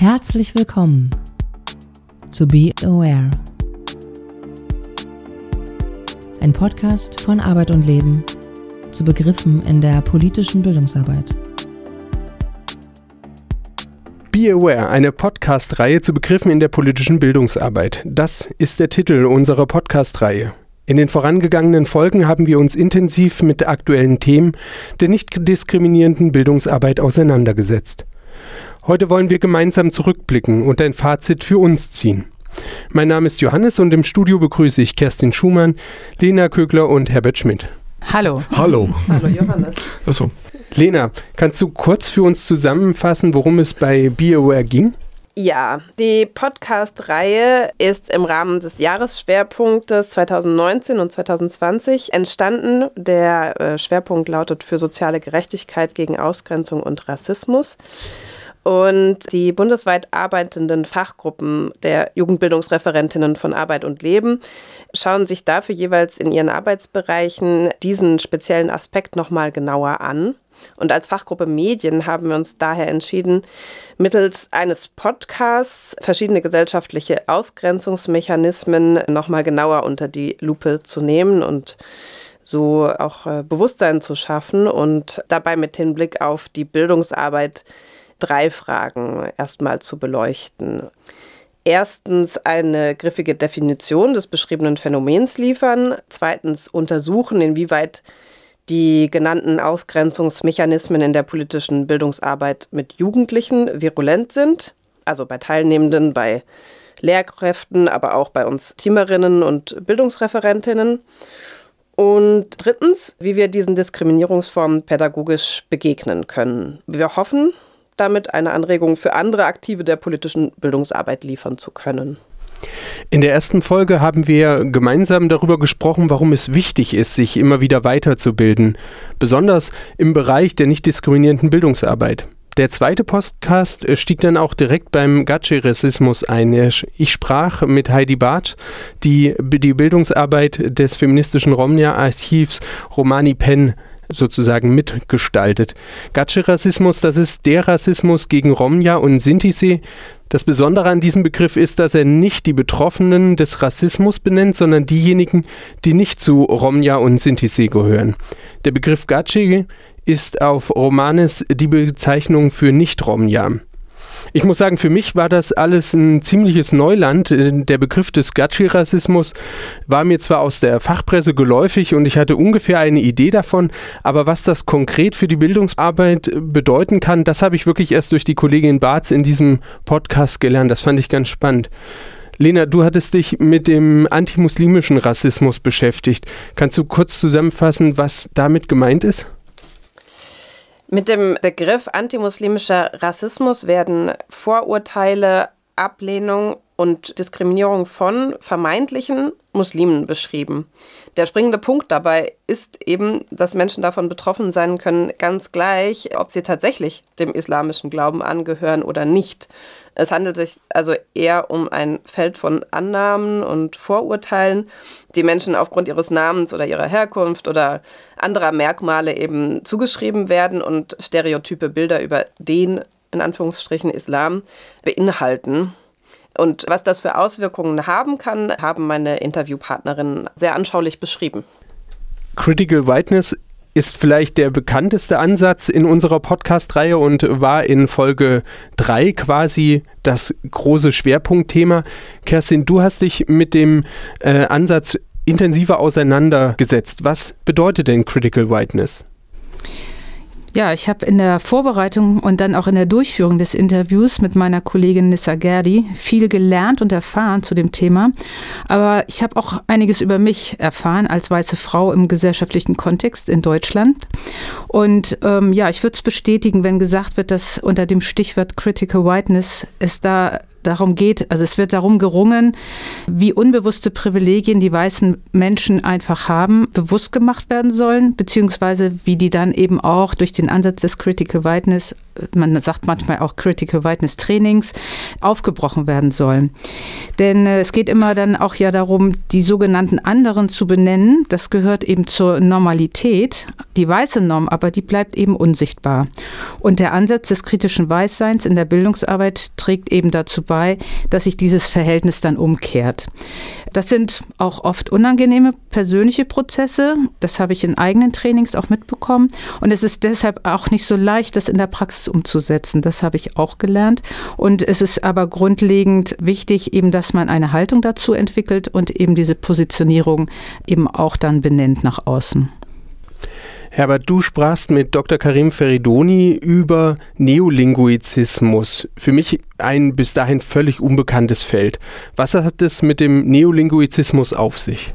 Herzlich willkommen zu Be Aware. Ein Podcast von Arbeit und Leben zu Begriffen in der politischen Bildungsarbeit. Be Aware, eine Podcast-Reihe zu Begriffen in der politischen Bildungsarbeit. Das ist der Titel unserer Podcast-Reihe. In den vorangegangenen Folgen haben wir uns intensiv mit aktuellen Themen der nicht diskriminierenden Bildungsarbeit auseinandergesetzt. Heute wollen wir gemeinsam zurückblicken und ein Fazit für uns ziehen. Mein Name ist Johannes und im Studio begrüße ich Kerstin Schumann, Lena Kögler und Herbert Schmidt. Hallo. Hallo. Hallo Johannes. Achso. Lena, kannst du kurz für uns zusammenfassen, worum es bei BioWare ging? Ja, die Podcast-Reihe ist im Rahmen des Jahresschwerpunktes 2019 und 2020 entstanden. Der äh, Schwerpunkt lautet für soziale Gerechtigkeit gegen Ausgrenzung und Rassismus. Und die bundesweit arbeitenden Fachgruppen der Jugendbildungsreferentinnen von Arbeit und Leben schauen sich dafür jeweils in ihren Arbeitsbereichen diesen speziellen Aspekt nochmal genauer an. Und als Fachgruppe Medien haben wir uns daher entschieden, mittels eines Podcasts verschiedene gesellschaftliche Ausgrenzungsmechanismen nochmal genauer unter die Lupe zu nehmen und so auch äh, Bewusstsein zu schaffen und dabei mit Hinblick auf die Bildungsarbeit drei Fragen erstmal zu beleuchten. Erstens eine griffige Definition des beschriebenen Phänomens liefern. Zweitens untersuchen, inwieweit die genannten Ausgrenzungsmechanismen in der politischen Bildungsarbeit mit Jugendlichen virulent sind, also bei Teilnehmenden, bei Lehrkräften, aber auch bei uns Teamerinnen und Bildungsreferentinnen. Und drittens, wie wir diesen Diskriminierungsformen pädagogisch begegnen können. Wir hoffen, damit eine Anregung für andere Aktive der politischen Bildungsarbeit liefern zu können. In der ersten Folge haben wir gemeinsam darüber gesprochen, warum es wichtig ist, sich immer wieder weiterzubilden, besonders im Bereich der nicht diskriminierenden Bildungsarbeit. Der zweite Podcast stieg dann auch direkt beim Gatsche-Rassismus ein. Ich sprach mit Heidi Barth, die die Bildungsarbeit des feministischen Romnia-Archivs Romani Penn sozusagen mitgestaltet. Gatsche-Rassismus, das ist der Rassismus gegen Romja und Sinti. Das Besondere an diesem Begriff ist, dass er nicht die Betroffenen des Rassismus benennt, sondern diejenigen, die nicht zu Romja und Sinti gehören. Der Begriff Gatsche ist auf Romanes die Bezeichnung für Nicht-Romja. Ich muss sagen, für mich war das alles ein ziemliches Neuland. Der Begriff des Gatschi-Rassismus war mir zwar aus der Fachpresse geläufig und ich hatte ungefähr eine Idee davon, aber was das konkret für die Bildungsarbeit bedeuten kann, das habe ich wirklich erst durch die Kollegin Barz in diesem Podcast gelernt. Das fand ich ganz spannend. Lena, du hattest dich mit dem antimuslimischen Rassismus beschäftigt. Kannst du kurz zusammenfassen, was damit gemeint ist? Mit dem Begriff antimuslimischer Rassismus werden Vorurteile, Ablehnung und Diskriminierung von vermeintlichen Muslimen beschrieben. Der springende Punkt dabei ist eben, dass Menschen davon betroffen sein können, ganz gleich, ob sie tatsächlich dem islamischen Glauben angehören oder nicht. Es handelt sich also eher um ein Feld von Annahmen und Vorurteilen, die Menschen aufgrund ihres Namens oder ihrer Herkunft oder anderer Merkmale eben zugeschrieben werden und stereotype Bilder über den, in Anführungsstrichen, Islam beinhalten. Und was das für Auswirkungen haben kann, haben meine Interviewpartnerinnen sehr anschaulich beschrieben. Critical Whiteness ist vielleicht der bekannteste Ansatz in unserer Podcast-Reihe und war in Folge 3 quasi das große Schwerpunktthema. Kerstin, du hast dich mit dem äh, Ansatz intensiver auseinandergesetzt. Was bedeutet denn Critical Whiteness? Ja, ich habe in der Vorbereitung und dann auch in der Durchführung des Interviews mit meiner Kollegin Nissa Gerdi viel gelernt und erfahren zu dem Thema. Aber ich habe auch einiges über mich erfahren als weiße Frau im gesellschaftlichen Kontext in Deutschland. Und ähm, ja, ich würde es bestätigen, wenn gesagt wird, dass unter dem Stichwort Critical Whiteness es da darum geht, also es wird darum gerungen, wie unbewusste Privilegien die weißen Menschen einfach haben, bewusst gemacht werden sollen, beziehungsweise wie die dann eben auch durch den Ansatz des Critical Whiteness man sagt manchmal auch Critical Whiteness Trainings, aufgebrochen werden sollen. Denn äh, es geht immer dann auch ja darum, die sogenannten anderen zu benennen. Das gehört eben zur Normalität. Die weiße Norm aber, die bleibt eben unsichtbar. Und der Ansatz des kritischen Weißseins in der Bildungsarbeit trägt eben dazu bei, dass sich dieses Verhältnis dann umkehrt. Das sind auch oft unangenehme persönliche Prozesse. Das habe ich in eigenen Trainings auch mitbekommen. Und es ist deshalb auch nicht so leicht, das in der Praxis umzusetzen. Das habe ich auch gelernt. Und es ist aber grundlegend wichtig, eben, dass man eine Haltung dazu entwickelt und eben diese Positionierung eben auch dann benennt nach außen. Herbert, du sprachst mit Dr. Karim Feridoni über Neolinguizismus. Für mich ein bis dahin völlig unbekanntes Feld. Was hat es mit dem Neolinguizismus auf sich?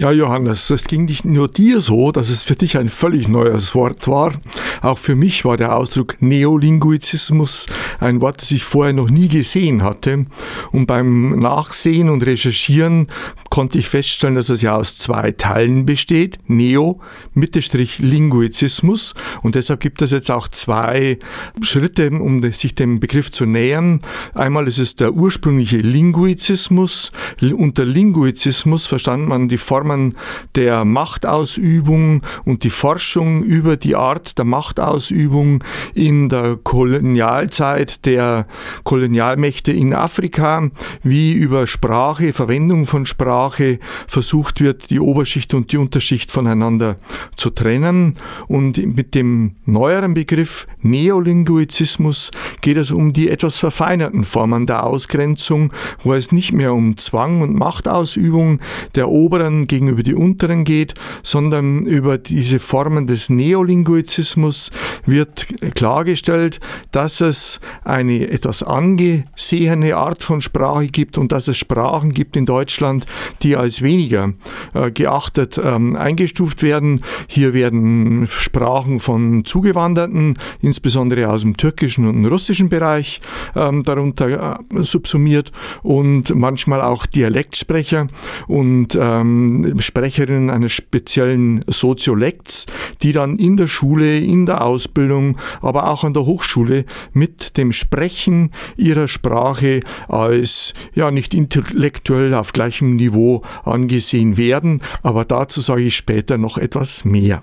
Ja, Johannes, es ging nicht nur dir so, dass es für dich ein völlig neues Wort war. Auch für mich war der Ausdruck Neolinguizismus ein Wort, das ich vorher noch nie gesehen hatte. Und beim Nachsehen und Recherchieren konnte ich feststellen, dass es ja aus zwei Teilen besteht. Neo, Mittelstrich Linguizismus. Und deshalb gibt es jetzt auch zwei Schritte, um sich dem Begriff zu nähern. Einmal ist es der ursprüngliche Linguizismus. Unter Linguizismus verstand man die Form Formen der Machtausübung und die Forschung über die Art der Machtausübung in der Kolonialzeit der Kolonialmächte in Afrika, wie über Sprache, Verwendung von Sprache versucht wird, die Oberschicht und die Unterschicht voneinander zu trennen. Und mit dem neueren Begriff Neolinguizismus geht es um die etwas verfeinerten Formen der Ausgrenzung, wo es nicht mehr um Zwang und Machtausübung der oberen gegen gegenüber die unteren geht, sondern über diese Formen des Neolinguizismus wird klargestellt, dass es eine etwas angesehene Art von Sprache gibt und dass es Sprachen gibt in Deutschland, die als weniger äh, geachtet ähm, eingestuft werden. Hier werden Sprachen von Zugewanderten, insbesondere aus dem türkischen und russischen Bereich, ähm, darunter äh, subsumiert und manchmal auch Dialektsprecher und ähm, Sprecherinnen eines speziellen Soziolekts, die dann in der Schule, in der Ausbildung, aber auch an der Hochschule mit dem Sprechen ihrer Sprache als ja nicht intellektuell auf gleichem Niveau angesehen werden. Aber dazu sage ich später noch etwas mehr.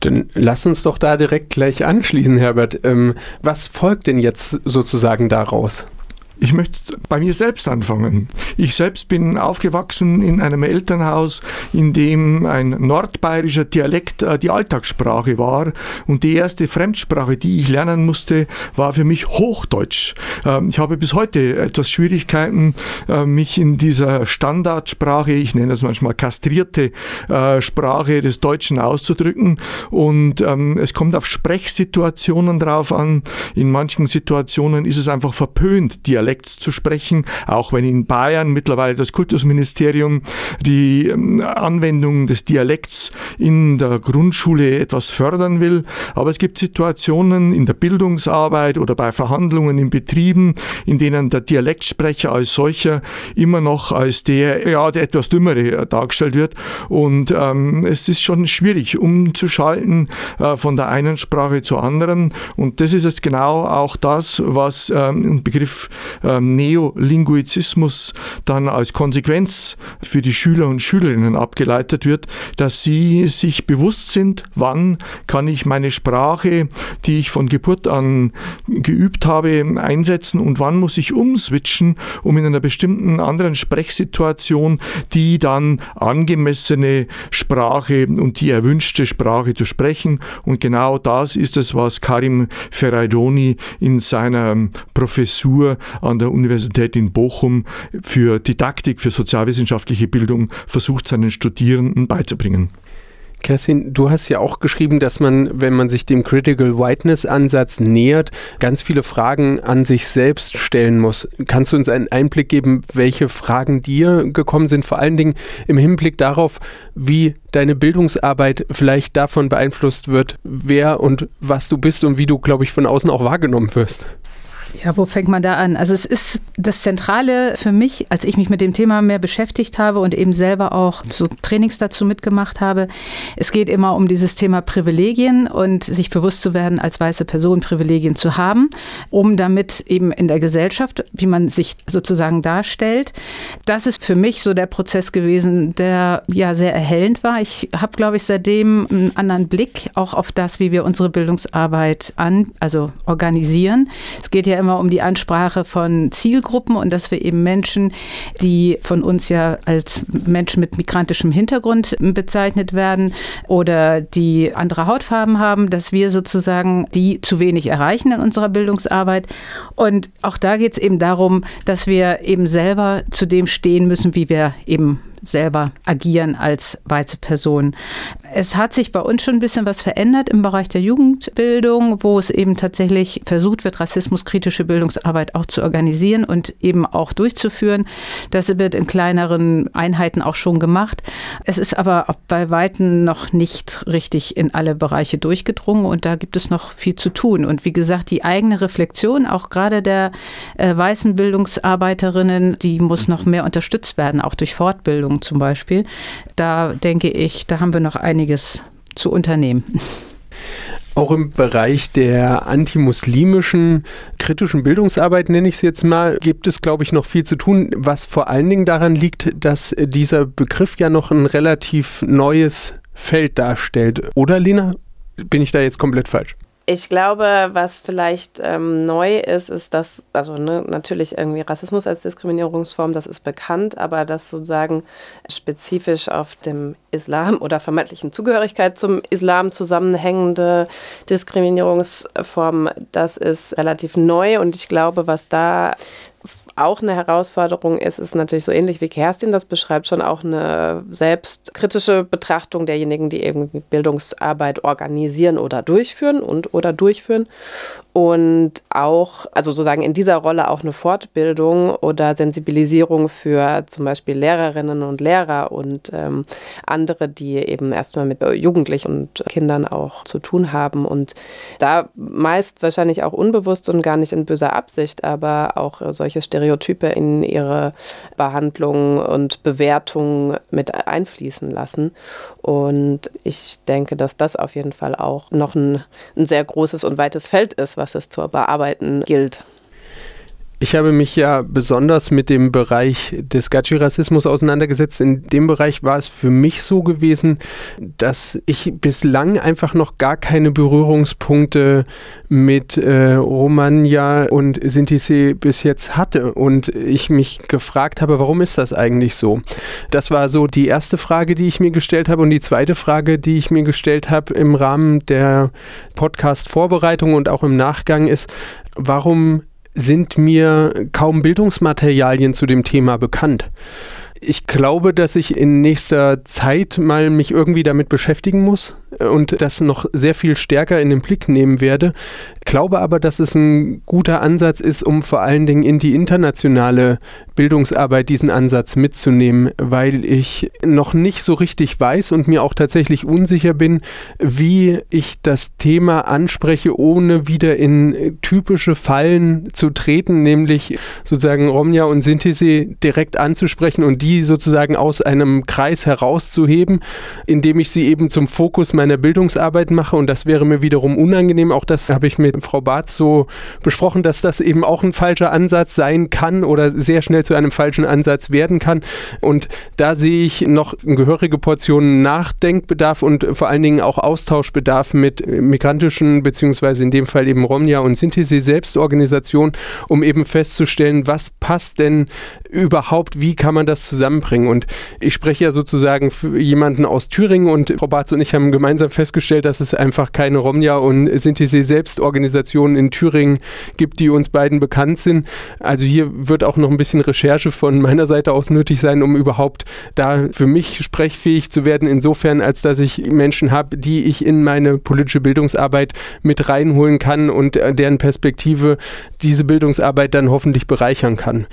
Dann lass uns doch da direkt gleich anschließen, Herbert. Ähm, was folgt denn jetzt sozusagen daraus? Ich möchte bei mir selbst anfangen. Ich selbst bin aufgewachsen in einem Elternhaus, in dem ein nordbayerischer Dialekt äh, die Alltagssprache war. Und die erste Fremdsprache, die ich lernen musste, war für mich Hochdeutsch. Ähm, ich habe bis heute etwas Schwierigkeiten, äh, mich in dieser Standardsprache, ich nenne das manchmal kastrierte äh, Sprache des Deutschen auszudrücken. Und ähm, es kommt auf Sprechsituationen drauf an. In manchen Situationen ist es einfach verpönt, Dialekt Dialekt zu sprechen, auch wenn in Bayern mittlerweile das Kultusministerium die ähm, Anwendung des Dialekts in der Grundschule etwas fördern will. Aber es gibt Situationen in der Bildungsarbeit oder bei Verhandlungen in Betrieben, in denen der Dialektsprecher als solcher immer noch als der, ja, der etwas Dümmere dargestellt wird. Und ähm, es ist schon schwierig umzuschalten äh, von der einen Sprache zur anderen. Und das ist jetzt genau auch das, was ähm, im Begriff Neolinguizismus dann als Konsequenz für die Schüler und Schülerinnen abgeleitet wird, dass sie sich bewusst sind, wann kann ich meine Sprache, die ich von Geburt an geübt habe, einsetzen und wann muss ich umswitchen, um in einer bestimmten anderen Sprechsituation die dann angemessene Sprache und die erwünschte Sprache zu sprechen. Und genau das ist es, was Karim Ferraidoni in seiner Professur an der Universität in Bochum für Didaktik, für sozialwissenschaftliche Bildung versucht, seinen Studierenden beizubringen. Kerstin, du hast ja auch geschrieben, dass man, wenn man sich dem Critical Whiteness Ansatz nähert, ganz viele Fragen an sich selbst stellen muss. Kannst du uns einen Einblick geben, welche Fragen dir gekommen sind, vor allen Dingen im Hinblick darauf, wie deine Bildungsarbeit vielleicht davon beeinflusst wird, wer und was du bist und wie du, glaube ich, von außen auch wahrgenommen wirst? Ja, wo fängt man da an? Also es ist das Zentrale für mich, als ich mich mit dem Thema mehr beschäftigt habe und eben selber auch so Trainings dazu mitgemacht habe. Es geht immer um dieses Thema Privilegien und sich bewusst zu werden, als weiße Person Privilegien zu haben, um damit eben in der Gesellschaft, wie man sich sozusagen darstellt. Das ist für mich so der Prozess gewesen, der ja sehr erhellend war. Ich habe, glaube ich, seitdem einen anderen Blick auch auf das, wie wir unsere Bildungsarbeit an, also organisieren. Es geht ja immer um die Ansprache von Zielgruppen und dass wir eben Menschen, die von uns ja als Menschen mit migrantischem Hintergrund bezeichnet werden oder die andere Hautfarben haben, dass wir sozusagen die zu wenig erreichen in unserer Bildungsarbeit. Und auch da geht es eben darum, dass wir eben selber zu dem stehen müssen, wie wir eben selber agieren als weiße Person. Es hat sich bei uns schon ein bisschen was verändert im Bereich der Jugendbildung, wo es eben tatsächlich versucht wird, rassismuskritische Bildungsarbeit auch zu organisieren und eben auch durchzuführen. Das wird in kleineren Einheiten auch schon gemacht. Es ist aber bei Weitem noch nicht richtig in alle Bereiche durchgedrungen und da gibt es noch viel zu tun. Und wie gesagt, die eigene Reflexion, auch gerade der äh, weißen Bildungsarbeiterinnen, die muss noch mehr unterstützt werden, auch durch Fortbildung zum Beispiel. Da denke ich, da haben wir noch einige einiges zu unternehmen. Auch im Bereich der antimuslimischen kritischen Bildungsarbeit, nenne ich es jetzt mal, gibt es, glaube ich, noch viel zu tun, was vor allen Dingen daran liegt, dass dieser Begriff ja noch ein relativ neues Feld darstellt. Oder, Lena? Bin ich da jetzt komplett falsch? Ich glaube, was vielleicht ähm, neu ist, ist, dass, also ne, natürlich irgendwie Rassismus als Diskriminierungsform, das ist bekannt, aber das sozusagen spezifisch auf dem Islam oder vermeintlichen Zugehörigkeit zum Islam zusammenhängende Diskriminierungsform, das ist relativ neu. Und ich glaube, was da auch eine Herausforderung ist, ist natürlich so ähnlich wie Kerstin das beschreibt, schon auch eine selbstkritische Betrachtung derjenigen, die irgendwie Bildungsarbeit organisieren oder durchführen und oder durchführen. Und auch, also sozusagen in dieser Rolle auch eine Fortbildung oder Sensibilisierung für zum Beispiel Lehrerinnen und Lehrer und ähm, andere, die eben erstmal mit Jugendlichen und Kindern auch zu tun haben. Und da meist wahrscheinlich auch unbewusst und gar nicht in böser Absicht, aber auch solche Stereotype in ihre Behandlung und Bewertung mit einfließen lassen. Und ich denke, dass das auf jeden Fall auch noch ein, ein sehr großes und weites Feld ist, was es zu bearbeiten gilt. Ich habe mich ja besonders mit dem Bereich des Gachi-Rassismus auseinandergesetzt. In dem Bereich war es für mich so gewesen, dass ich bislang einfach noch gar keine Berührungspunkte mit äh, Romagna und Sinti bis jetzt hatte und ich mich gefragt habe, warum ist das eigentlich so? Das war so die erste Frage, die ich mir gestellt habe und die zweite Frage, die ich mir gestellt habe im Rahmen der Podcast-Vorbereitung und auch im Nachgang ist, warum sind mir kaum Bildungsmaterialien zu dem Thema bekannt. Ich glaube, dass ich in nächster Zeit mal mich irgendwie damit beschäftigen muss und das noch sehr viel stärker in den Blick nehmen werde. Glaube aber, dass es ein guter Ansatz ist, um vor allen Dingen in die internationale Bildungsarbeit diesen Ansatz mitzunehmen, weil ich noch nicht so richtig weiß und mir auch tatsächlich unsicher bin, wie ich das Thema anspreche, ohne wieder in typische Fallen zu treten, nämlich sozusagen Romja und Sintese direkt anzusprechen und die sozusagen aus einem Kreis herauszuheben, indem ich sie eben zum Fokus meiner Bildungsarbeit mache und das wäre mir wiederum unangenehm. Auch das habe ich mit Frau Barth so besprochen, dass das eben auch ein falscher Ansatz sein kann oder sehr schnell zu einem falschen Ansatz werden kann. Und da sehe ich noch eine gehörige Portion Nachdenkbedarf und vor allen Dingen auch Austauschbedarf mit migrantischen, beziehungsweise in dem Fall eben Romja und Sinti Selbstorganisation, um eben festzustellen, was passt denn überhaupt, wie kann man das zusammenbringen? Und ich spreche ja sozusagen für jemanden aus Thüringen und Frau Barz und ich haben gemeinsam festgestellt, dass es einfach keine Romja und Sinti Selbstorganisationen in Thüringen gibt, die uns beiden bekannt sind. Also hier wird auch noch ein bisschen Recherche von meiner Seite aus nötig sein, um überhaupt da für mich sprechfähig zu werden, insofern, als dass ich Menschen habe, die ich in meine politische Bildungsarbeit mit reinholen kann und äh, deren Perspektive diese Bildungsarbeit dann hoffentlich bereichern kann.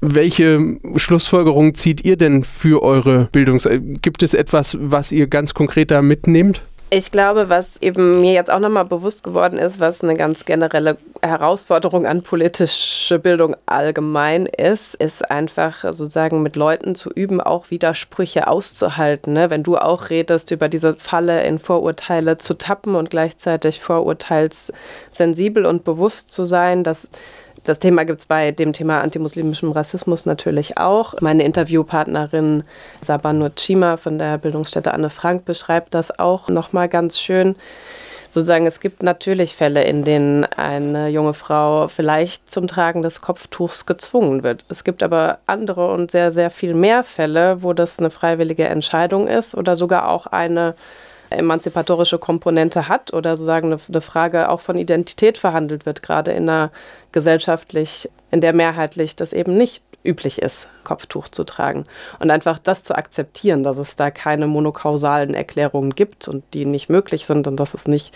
Welche Schlussfolgerungen zieht ihr denn für eure Bildungs... Gibt es etwas, was ihr ganz konkret da mitnehmt? Ich glaube, was eben mir jetzt auch nochmal bewusst geworden ist, was eine ganz generelle Herausforderung an politische Bildung allgemein ist, ist einfach sozusagen mit Leuten zu üben, auch Widersprüche auszuhalten. Ne? Wenn du auch redest über diese Falle in Vorurteile zu tappen und gleichzeitig vorurteilssensibel und bewusst zu sein, dass das Thema gibt es bei dem Thema antimuslimischem Rassismus natürlich auch. Meine Interviewpartnerin Sabanur Chima von der Bildungsstätte Anne Frank beschreibt das auch nochmal ganz schön. Sozusagen, es gibt natürlich Fälle, in denen eine junge Frau vielleicht zum Tragen des Kopftuchs gezwungen wird. Es gibt aber andere und sehr, sehr viel mehr Fälle, wo das eine freiwillige Entscheidung ist oder sogar auch eine emanzipatorische Komponente hat oder sozusagen eine, Frage auch von Identität verhandelt wird, gerade in einer gesellschaftlich, in der mehrheitlich das eben nicht üblich ist, Kopftuch zu tragen. Und einfach das zu akzeptieren, dass es da keine monokausalen Erklärungen gibt und die nicht möglich sind und dass es nicht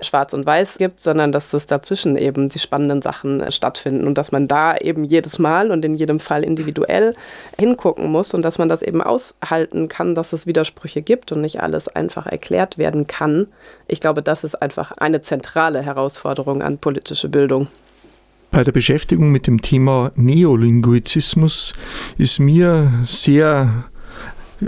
schwarz und weiß gibt, sondern dass es dazwischen eben die spannenden Sachen stattfinden und dass man da eben jedes Mal und in jedem Fall individuell hingucken muss und dass man das eben aushalten kann, dass es Widersprüche gibt und nicht alles einfach erklärt werden kann. Ich glaube, das ist einfach eine zentrale Herausforderung an politische Bildung. Bei der Beschäftigung mit dem Thema Neolinguizismus ist mir sehr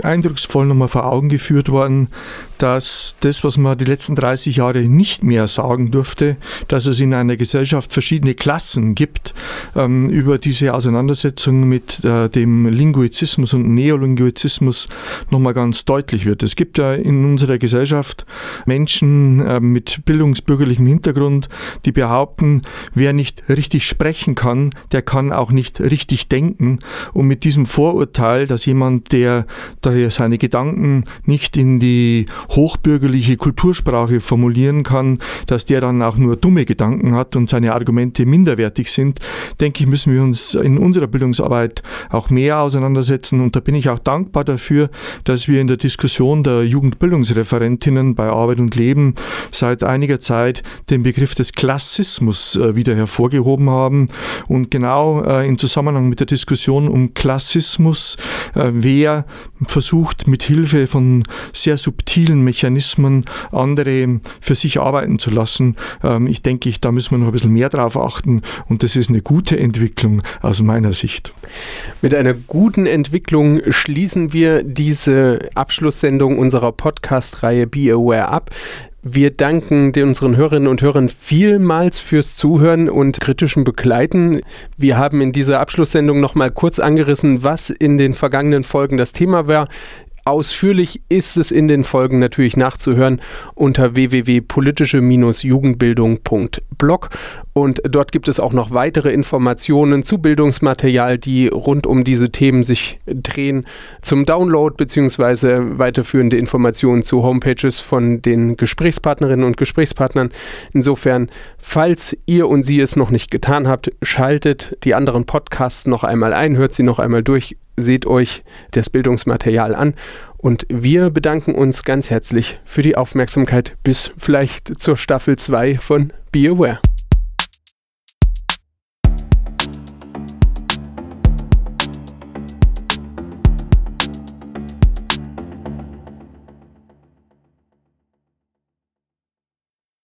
eindrucksvoll nochmal vor Augen geführt worden, dass das, was man die letzten 30 Jahre nicht mehr sagen durfte, dass es in einer Gesellschaft verschiedene Klassen gibt, ähm, über diese Auseinandersetzung mit äh, dem Linguizismus und Neolinguizismus nochmal ganz deutlich wird. Es gibt ja in unserer Gesellschaft Menschen äh, mit bildungsbürgerlichem Hintergrund, die behaupten, wer nicht richtig sprechen kann, der kann auch nicht richtig denken. Und mit diesem Vorurteil, dass jemand, der daher seine Gedanken nicht in die hochbürgerliche Kultursprache formulieren kann, dass der dann auch nur dumme Gedanken hat und seine Argumente minderwertig sind, denke ich, müssen wir uns in unserer Bildungsarbeit auch mehr auseinandersetzen. Und da bin ich auch dankbar dafür, dass wir in der Diskussion der Jugendbildungsreferentinnen bei Arbeit und Leben seit einiger Zeit den Begriff des Klassismus äh, wieder hervorgehoben haben. Und genau äh, im Zusammenhang mit der Diskussion um Klassismus, äh, wer versucht, mit Hilfe von sehr subtilen Mechanismen andere für sich arbeiten zu lassen. Ähm, ich denke, da müssen wir noch ein bisschen mehr drauf achten und das ist eine gute Entwicklung aus meiner Sicht. Mit einer guten Entwicklung schließen wir diese Abschlusssendung unserer Podcast-Reihe Be Aware ab. Wir danken unseren Hörerinnen und Hörern vielmals fürs Zuhören und kritischen Begleiten. Wir haben in dieser Abschlusssendung nochmal kurz angerissen, was in den vergangenen Folgen das Thema war. Ausführlich ist es in den Folgen natürlich nachzuhören unter www.politische-jugendbildung.blog und dort gibt es auch noch weitere Informationen zu Bildungsmaterial, die rund um diese Themen sich drehen, zum Download bzw. weiterführende Informationen zu Homepages von den Gesprächspartnerinnen und Gesprächspartnern. Insofern, falls ihr und sie es noch nicht getan habt, schaltet die anderen Podcasts noch einmal ein, hört sie noch einmal durch, seht euch das Bildungsmaterial an und wir bedanken uns ganz herzlich für die Aufmerksamkeit bis vielleicht zur Staffel 2 von Be Aware.